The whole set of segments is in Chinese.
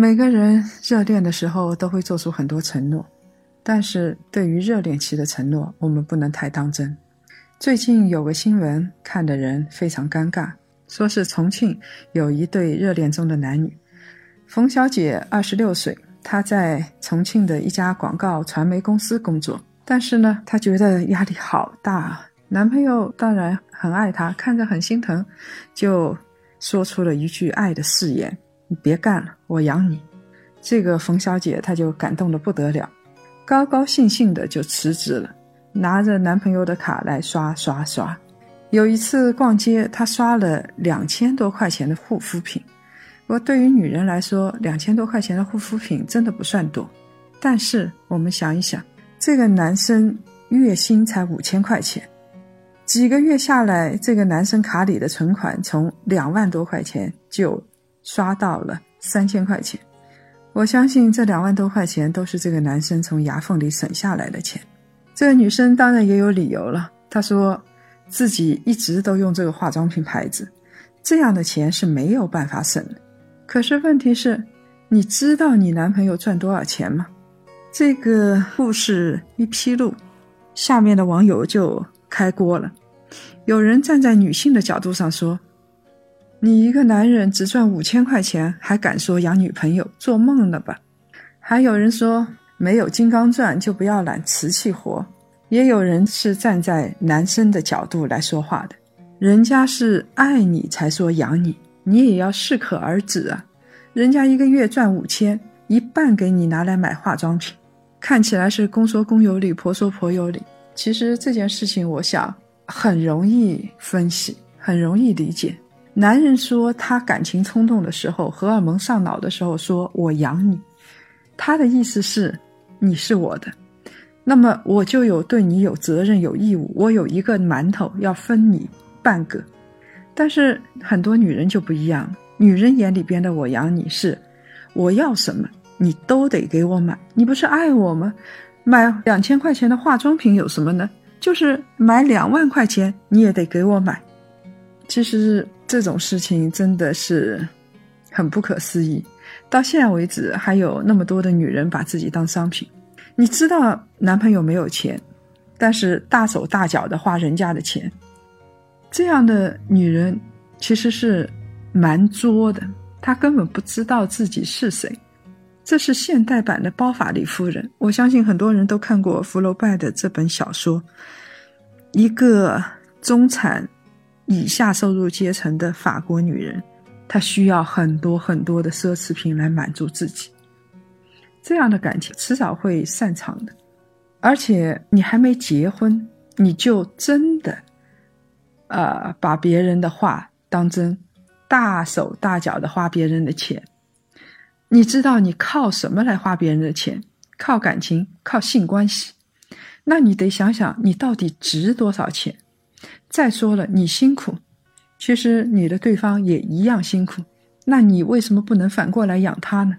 每个人热恋的时候都会做出很多承诺，但是对于热恋期的承诺，我们不能太当真。最近有个新闻，看的人非常尴尬，说是重庆有一对热恋中的男女，冯小姐二十六岁，她在重庆的一家广告传媒公司工作，但是呢，她觉得压力好大，男朋友当然很爱她，看着很心疼，就说出了一句爱的誓言。你别干了，我养你。这个冯小姐她就感动的不得了，高高兴兴的就辞职了，拿着男朋友的卡来刷刷刷。有一次逛街，她刷了两千多块钱的护肤品。我对于女人来说，两千多块钱的护肤品真的不算多。但是我们想一想，这个男生月薪才五千块钱，几个月下来，这个男生卡里的存款从两万多块钱就。刷到了三千块钱，我相信这两万多块钱都是这个男生从牙缝里省下来的钱。这个女生当然也有理由了，她说自己一直都用这个化妆品牌子，这样的钱是没有办法省的。可是问题是，你知道你男朋友赚多少钱吗？这个故事一披露，下面的网友就开锅了。有人站在女性的角度上说。你一个男人只赚五千块钱，还敢说养女朋友？做梦了吧！还有人说没有金刚钻就不要揽瓷器活，也有人是站在男生的角度来说话的。人家是爱你才说养你，你也要适可而止啊！人家一个月赚五千，一半给你拿来买化妆品，看起来是公说公有理，婆说婆有理。其实这件事情，我想很容易分析，很容易理解。男人说他感情冲动的时候，荷尔蒙上脑的时候，说我养你，他的意思是你是我的，那么我就有对你有责任有义务，我有一个馒头要分你半个。但是很多女人就不一样，女人眼里边的我养你是我要什么你都得给我买，你不是爱我吗？买两千块钱的化妆品有什么呢？就是买两万块钱你也得给我买。其实。这种事情真的是很不可思议，到现在为止还有那么多的女人把自己当商品。你知道男朋友没有钱，但是大手大脚的花人家的钱，这样的女人其实是蛮作的。她根本不知道自己是谁。这是现代版的包法利夫人。我相信很多人都看过福楼拜的这本小说，一个中产。以下收入阶层的法国女人，她需要很多很多的奢侈品来满足自己。这样的感情迟早会散场的，而且你还没结婚，你就真的，呃，把别人的话当真，大手大脚的花别人的钱。你知道你靠什么来花别人的钱？靠感情，靠性关系。那你得想想，你到底值多少钱？再说了，你辛苦，其实你的对方也一样辛苦，那你为什么不能反过来养他呢？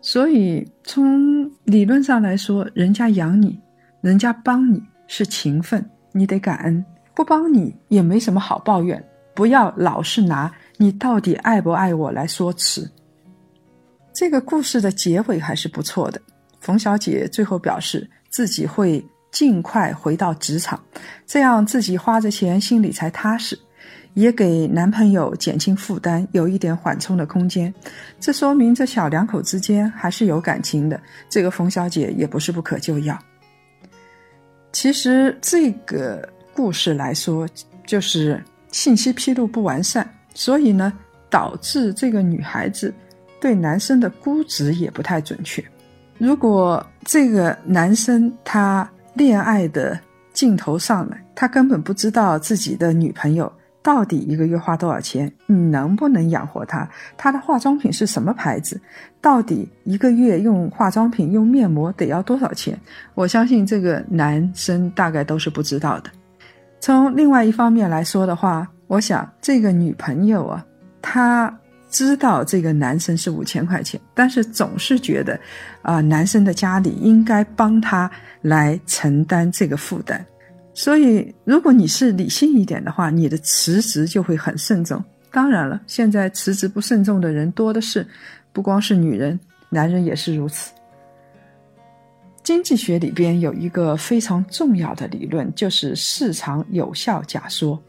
所以从理论上来说，人家养你，人家帮你是情分，你得感恩；不帮你也没什么好抱怨。不要老是拿你到底爱不爱我来说辞。这个故事的结尾还是不错的，冯小姐最后表示自己会。尽快回到职场，这样自己花着钱心里才踏实，也给男朋友减轻负担，有一点缓冲的空间。这说明这小两口之间还是有感情的。这个冯小姐也不是不可救药。其实这个故事来说，就是信息披露不完善，所以呢，导致这个女孩子对男生的估值也不太准确。如果这个男生他。恋爱的镜头上来，他根本不知道自己的女朋友到底一个月花多少钱？你能不能养活他？他的化妆品是什么牌子？到底一个月用化妆品、用面膜得要多少钱？我相信这个男生大概都是不知道的。从另外一方面来说的话，我想这个女朋友啊，她知道这个男生是五千块钱，但是总是觉得，啊，男生的家里应该帮他来承担这个负担。所以，如果你是理性一点的话，你的辞职就会很慎重。当然了，现在辞职不慎重的人多的是，不光是女人，男人也是如此。经济学里边有一个非常重要的理论，就是市场有效假说。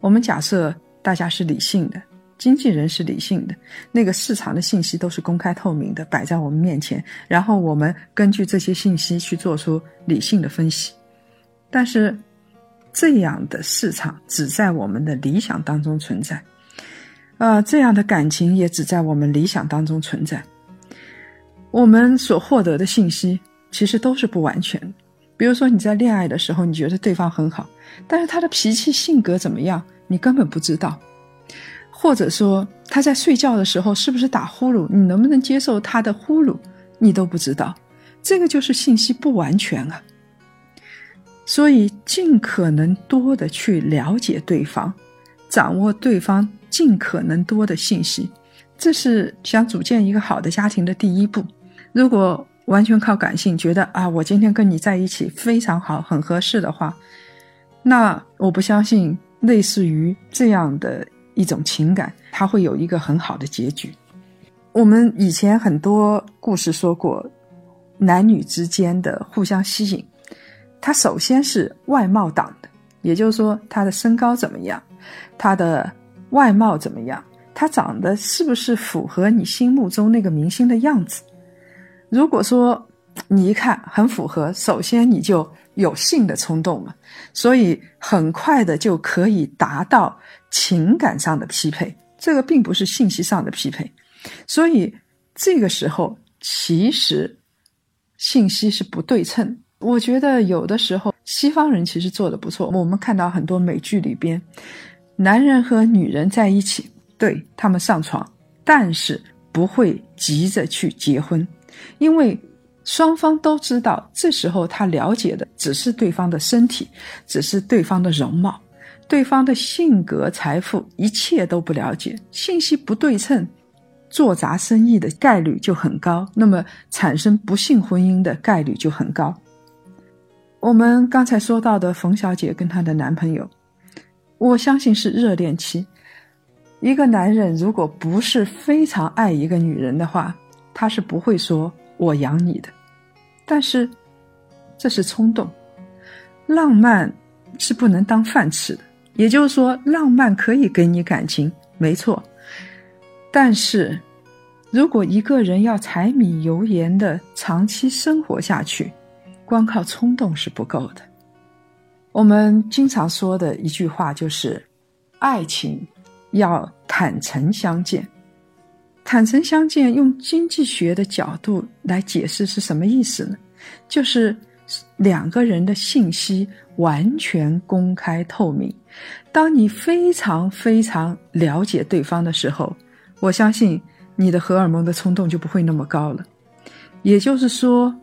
我们假设大家是理性的，经纪人是理性的，那个市场的信息都是公开透明的，摆在我们面前，然后我们根据这些信息去做出理性的分析。但是，这样的市场只在我们的理想当中存在，啊，这样的感情也只在我们理想当中存在。我们所获得的信息其实都是不完全。比如说你在恋爱的时候，你觉得对方很好，但是他的脾气性格怎么样，你根本不知道；或者说他在睡觉的时候是不是打呼噜，你能不能接受他的呼噜，你都不知道。这个就是信息不完全啊。所以，尽可能多的去了解对方，掌握对方尽可能多的信息，这是想组建一个好的家庭的第一步。如果完全靠感性，觉得啊，我今天跟你在一起非常好，很合适的话，那我不相信类似于这样的一种情感，它会有一个很好的结局。我们以前很多故事说过，男女之间的互相吸引。他首先是外貌党的，也就是说他的身高怎么样，他的外貌怎么样，他长得是不是符合你心目中那个明星的样子？如果说你一看很符合，首先你就有性的冲动嘛，所以很快的就可以达到情感上的匹配，这个并不是信息上的匹配，所以这个时候其实信息是不对称。我觉得有的时候西方人其实做的不错。我们看到很多美剧里边，男人和女人在一起，对他们上床，但是不会急着去结婚，因为双方都知道，这时候他了解的只是对方的身体，只是对方的容貌，对方的性格、财富，一切都不了解，信息不对称，做砸生意的概率就很高，那么产生不幸婚姻的概率就很高。我们刚才说到的冯小姐跟她的男朋友，我相信是热恋期。一个男人如果不是非常爱一个女人的话，他是不会说“我养你的”。但是，这是冲动。浪漫是不能当饭吃的。也就是说，浪漫可以给你感情，没错。但是，如果一个人要柴米油盐的长期生活下去，光靠冲动是不够的。我们经常说的一句话就是：“爱情要坦诚相见。”坦诚相见，用经济学的角度来解释是什么意思呢？就是两个人的信息完全公开透明。当你非常非常了解对方的时候，我相信你的荷尔蒙的冲动就不会那么高了。也就是说。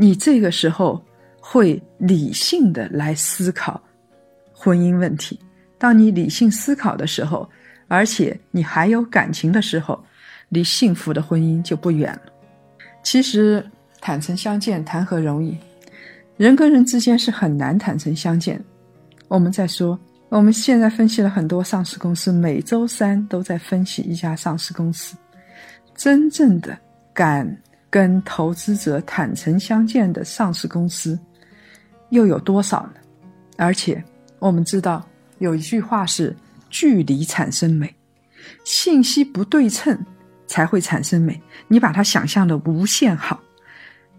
你这个时候会理性的来思考婚姻问题。当你理性思考的时候，而且你还有感情的时候，离幸福的婚姻就不远了。其实坦诚相见谈何容易？人跟人之间是很难坦诚相见。我们在说，我们现在分析了很多上市公司，每周三都在分析一家上市公司，真正的敢。跟投资者坦诚相见的上市公司又有多少呢？而且我们知道有一句话是“距离产生美”，信息不对称才会产生美。你把它想象的无限好，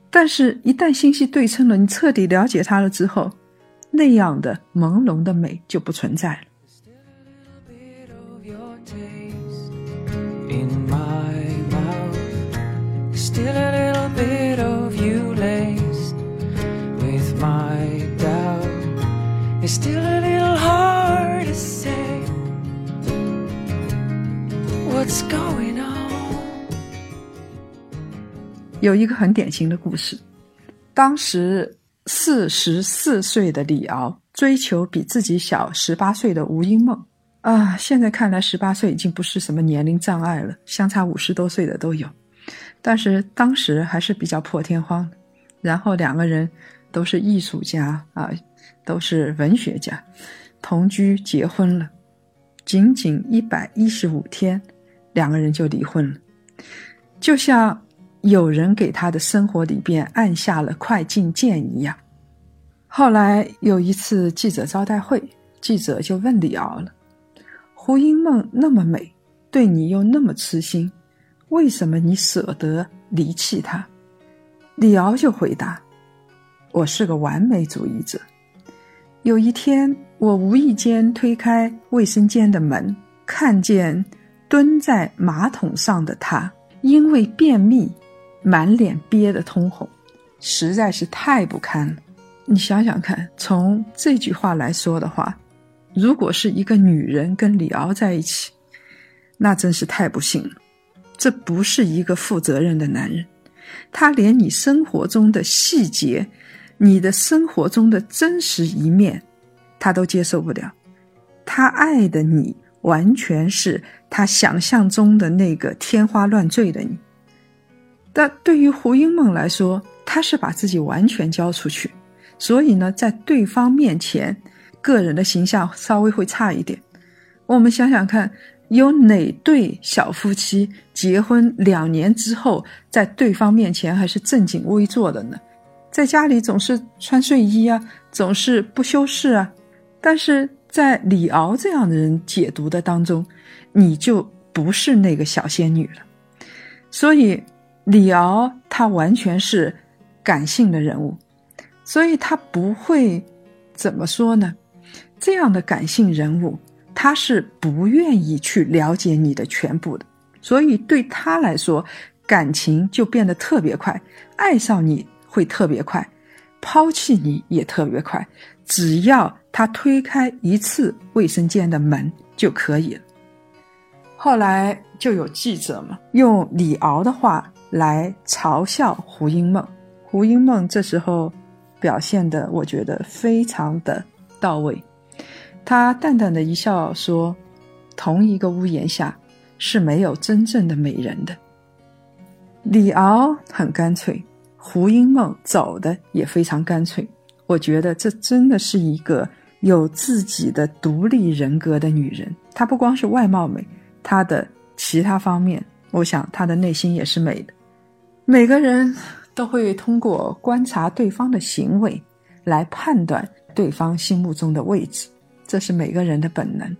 但是一旦信息对称了，你彻底了解它了之后，那样的朦胧的美就不存在了。still a 有一个很典型的故事，当时四十四岁的李敖追求比自己小十八岁的吴英梦。啊，现在看来，十八岁已经不是什么年龄障碍了，相差五十多岁的都有。但是当时还是比较破天荒的。然后两个人都是艺术家啊，都是文学家，同居结婚了，仅仅一百一十五天，两个人就离婚了，就像有人给他的生活里边按下了快进键一样。后来有一次记者招待会，记者就问李敖了。胡因梦那么美，对你又那么痴心，为什么你舍得离弃她？李敖就回答：“我是个完美主义者。有一天，我无意间推开卫生间的门，看见蹲在马桶上的他，因为便秘，满脸憋得通红，实在是太不堪了。你想想看，从这句话来说的话。”如果是一个女人跟李敖在一起，那真是太不幸了。这不是一个负责任的男人，他连你生活中的细节、你的生活中的真实一面，他都接受不了。他爱的你，完全是他想象中的那个天花乱坠的你。但对于胡因梦来说，他是把自己完全交出去，所以呢，在对方面前。个人的形象稍微会差一点。我们想想看，有哪对小夫妻结婚两年之后，在对方面前还是正襟危坐的呢？在家里总是穿睡衣啊，总是不修饰啊。但是在李敖这样的人解读的当中，你就不是那个小仙女了。所以李敖他完全是感性的人物，所以他不会怎么说呢？这样的感性人物，他是不愿意去了解你的全部的，所以对他来说，感情就变得特别快，爱上你会特别快，抛弃你也特别快，只要他推开一次卫生间的门就可以了。后来就有记者嘛，用李敖的话来嘲笑胡因梦，胡因梦这时候表现的，我觉得非常的到位。他淡淡的一笑说：“同一个屋檐下是没有真正的美人的。”李敖很干脆，胡因梦走的也非常干脆。我觉得这真的是一个有自己的独立人格的女人。她不光是外貌美，她的其他方面，我想她的内心也是美的。每个人都会通过观察对方的行为来判断对方心目中的位置。这是每个人的本能。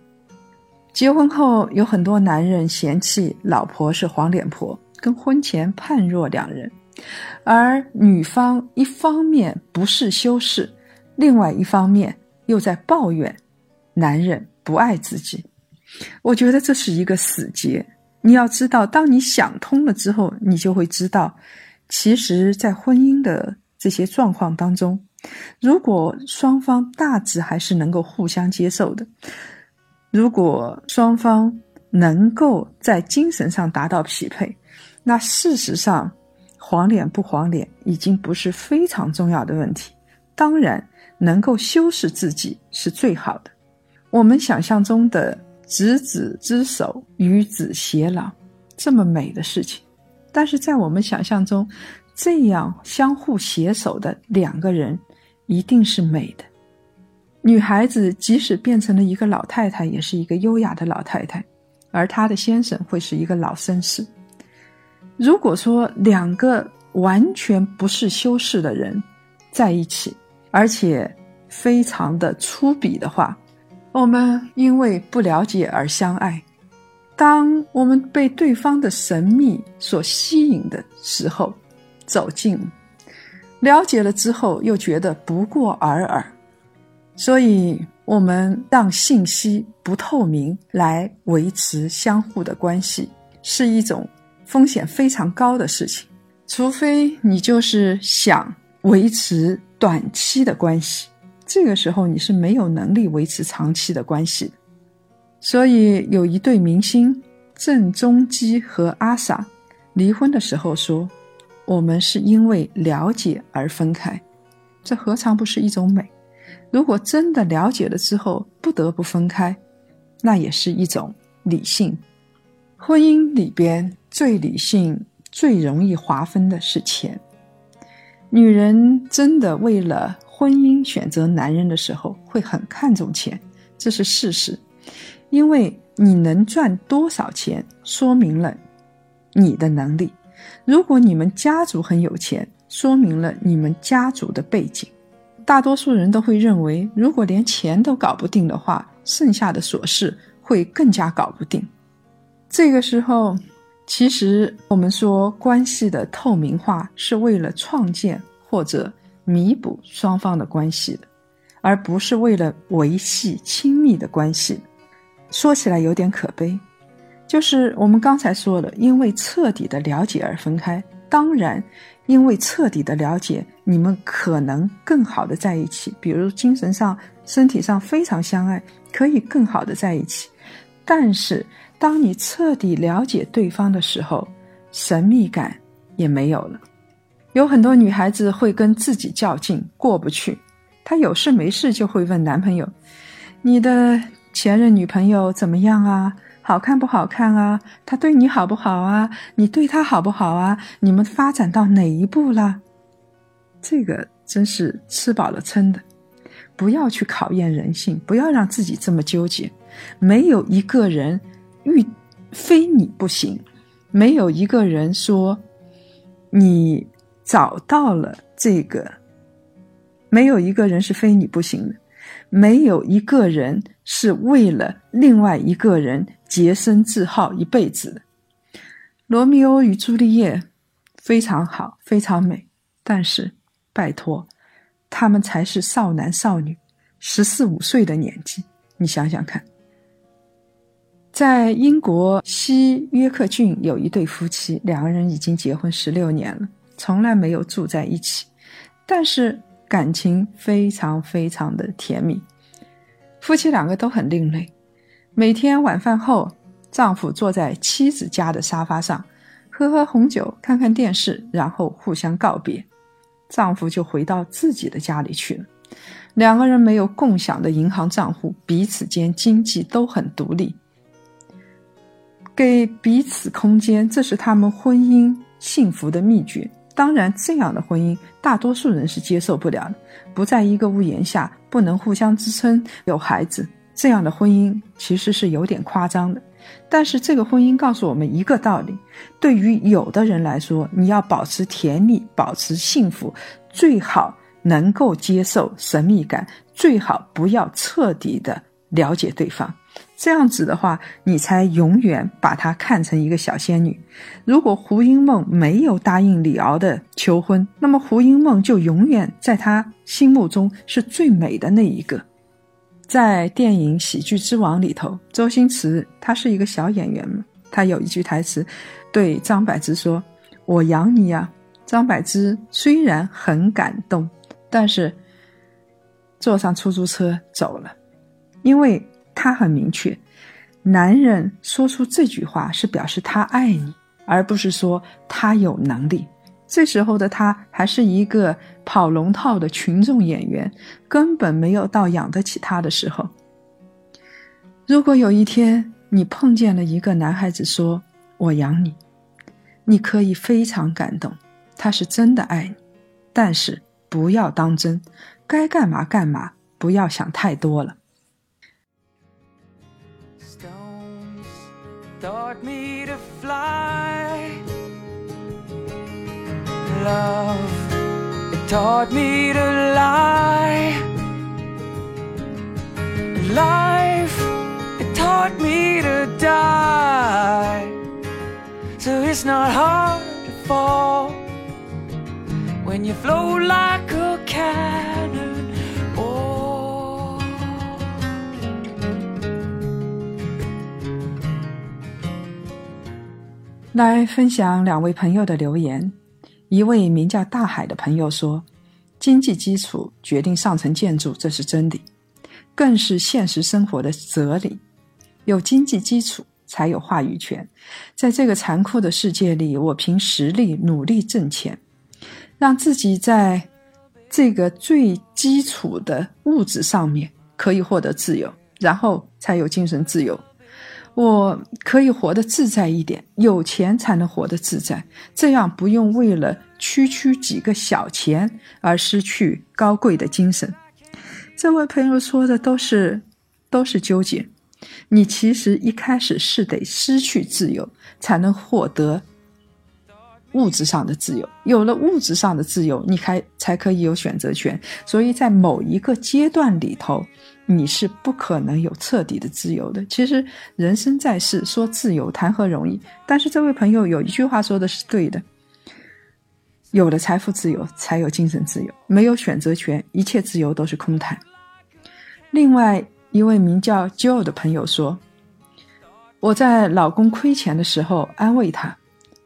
结婚后，有很多男人嫌弃老婆是黄脸婆，跟婚前判若两人；而女方一方面不是修饰，另外一方面又在抱怨男人不爱自己。我觉得这是一个死结。你要知道，当你想通了之后，你就会知道，其实，在婚姻的这些状况当中。如果双方大致还是能够互相接受的，如果双方能够在精神上达到匹配，那事实上黄脸不黄脸已经不是非常重要的问题。当然，能够修饰自己是最好的。我们想象中的执子之手，与子偕老这么美的事情，但是在我们想象中，这样相互携手的两个人。一定是美的，女孩子即使变成了一个老太太，也是一个优雅的老太太，而她的先生会是一个老绅士。如果说两个完全不是修饰的人在一起，而且非常的粗鄙的话，我们因为不了解而相爱。当我们被对方的神秘所吸引的时候，走近。了解了之后，又觉得不过尔尔，所以我们让信息不透明来维持相互的关系，是一种风险非常高的事情。除非你就是想维持短期的关系，这个时候你是没有能力维持长期的关系。所以有一对明星郑中基和阿 sa 离婚的时候说。我们是因为了解而分开，这何尝不是一种美？如果真的了解了之后不得不分开，那也是一种理性。婚姻里边最理性、最容易划分的是钱。女人真的为了婚姻选择男人的时候，会很看重钱，这是事实。因为你能赚多少钱，说明了你的能力。如果你们家族很有钱，说明了你们家族的背景。大多数人都会认为，如果连钱都搞不定的话，剩下的琐事会更加搞不定。这个时候。其实，我们说关系的透明化是为了创建或者弥补双方的关系的，而不是为了维系亲密的关系。说起来有点可悲，就是我们刚才说了，因为彻底的了解而分开。当然，因为彻底的了解，你们可能更好的在一起，比如精神上、身体上非常相爱，可以更好的在一起。但是。当你彻底了解对方的时候，神秘感也没有了。有很多女孩子会跟自己较劲，过不去。她有事没事就会问男朋友：“你的前任女朋友怎么样啊？好看不好看啊？她对你好不好啊？你对她好不好啊？你们发展到哪一步了？”这个真是吃饱了撑的。不要去考验人性，不要让自己这么纠结。没有一个人。遇非你不行，没有一个人说你找到了这个，没有一个人是非你不行的，没有一个人是为了另外一个人洁身自好一辈子的。罗密欧与朱丽叶非常好，非常美，但是拜托，他们才是少男少女，十四五岁的年纪，你想想看。在英国西约克郡有一对夫妻，两个人已经结婚十六年了，从来没有住在一起，但是感情非常非常的甜蜜。夫妻两个都很另类，每天晚饭后，丈夫坐在妻子家的沙发上，喝喝红酒，看看电视，然后互相告别，丈夫就回到自己的家里去了。两个人没有共享的银行账户，彼此间经济都很独立。给彼此空间，这是他们婚姻幸福的秘诀。当然，这样的婚姻大多数人是接受不了的。不在一个屋檐下，不能互相支撑，有孩子，这样的婚姻其实是有点夸张的。但是，这个婚姻告诉我们一个道理：对于有的人来说，你要保持甜蜜，保持幸福，最好能够接受神秘感，最好不要彻底的了解对方。这样子的话，你才永远把她看成一个小仙女。如果胡因梦没有答应李敖的求婚，那么胡因梦就永远在他心目中是最美的那一个。在电影《喜剧之王》里头，周星驰他是一个小演员嘛，他有一句台词，对张柏芝说：“我养你呀。”张柏芝虽然很感动，但是坐上出租车走了，因为。他很明确，男人说出这句话是表示他爱你，而不是说他有能力。这时候的他还是一个跑龙套的群众演员，根本没有到养得起他的时候。如果有一天你碰见了一个男孩子说“我养你”，你可以非常感动，他是真的爱你，但是不要当真，该干嘛干嘛，不要想太多了。Taught me to fly. Love, it taught me to lie. Life, it taught me to die. So it's not hard to fall when you float like a cannon. 来分享两位朋友的留言。一位名叫大海的朋友说：“经济基础决定上层建筑，这是真理，更是现实生活的哲理。有经济基础，才有话语权。在这个残酷的世界里，我凭实力努力挣钱，让自己在这个最基础的物质上面可以获得自由，然后才有精神自由。我可以活得自在一点，有钱才能活得自在，这样不用为了区区几个小钱而失去高贵的精神。这位朋友说的都是都是纠结。你其实一开始是得失去自由，才能获得物质上的自由。有了物质上的自由，你还才可以有选择权。所以在某一个阶段里头，你是不可能有彻底的自由的。其实人生在世，说自由谈何容易？但是这位朋友有一句话说的是对的：有了财富自由，才有精神自由。没有选择权，一切自由都是空谈。另外一位名叫 Joe 的朋友说：“我在老公亏钱的时候安慰他，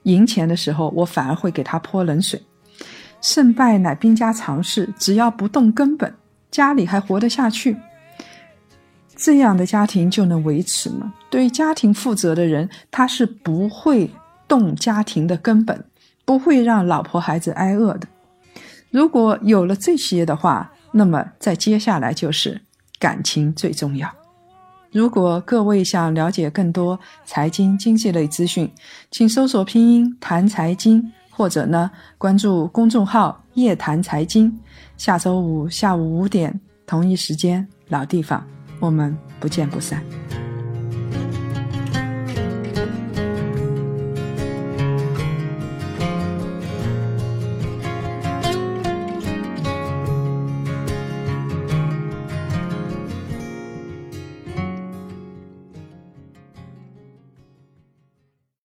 赢钱的时候我反而会给他泼冷水。胜败乃兵家常事，只要不动根本，家里还活得下去。这样的家庭就能维持吗？对家庭负责的人，他是不会动家庭的根本，不会让老婆孩子挨饿的。如果有了这些的话，那么再接下来就是。”感情最重要。如果各位想了解更多财经经济类资讯，请搜索拼音谈财经，或者呢关注公众号夜谈财经。下周五下午五点同一时间老地方，我们不见不散。